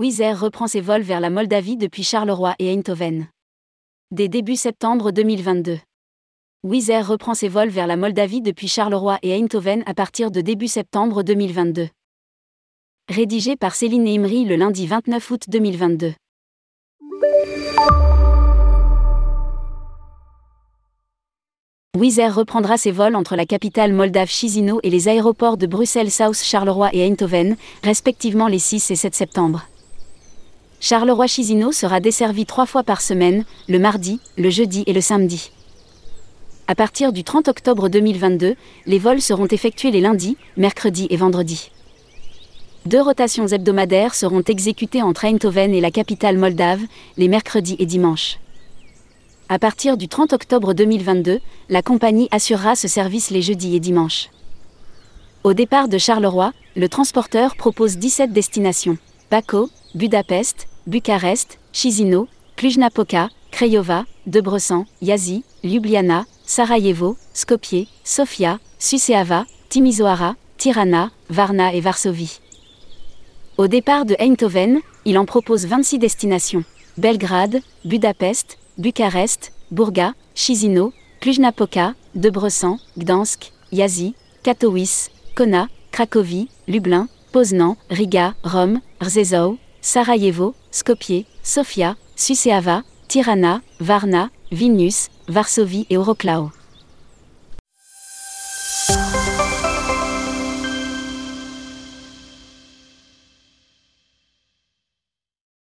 Wizz Air reprend ses vols vers la Moldavie depuis Charleroi et Eindhoven. Dès début septembre 2022. Wizz Air reprend ses vols vers la Moldavie depuis Charleroi et Eindhoven à partir de début septembre 2022. Rédigé par Céline Imri le lundi 29 août 2022. Wizz Air reprendra ses vols entre la capitale moldave Chisinau et les aéroports de Bruxelles South, Charleroi et Eindhoven, respectivement les 6 et 7 septembre. Charleroi-Chisinau sera desservi trois fois par semaine, le mardi, le jeudi et le samedi. À partir du 30 octobre 2022, les vols seront effectués les lundis, mercredis et vendredis. Deux rotations hebdomadaires seront exécutées entre Eindhoven et la capitale moldave, les mercredis et dimanches. À partir du 30 octobre 2022, la compagnie assurera ce service les jeudis et dimanches. Au départ de Charleroi, le transporteur propose 17 destinations. Baco, Budapest, Bucarest, Chisinau, Cluj-Napoca, Craiova, Debrecen, Yazi, Ljubljana, Sarajevo, Skopje, Sofia, Suceava, Timisoara, Tirana, Varna et Varsovie. Au départ de Eindhoven, il en propose 26 destinations. Belgrade, Budapest, Bucarest, Bourga, Chisinau, Cluj-Napoca, Debrecen, Gdansk, Yazi, Katowice, Kona, Cracovie, Lublin, Poznan, Riga, Rome, Rzeszów, Sarajevo, Skopje, Sofia, Suceava, Tirana, Varna, Vilnius, Varsovie et Oroclao.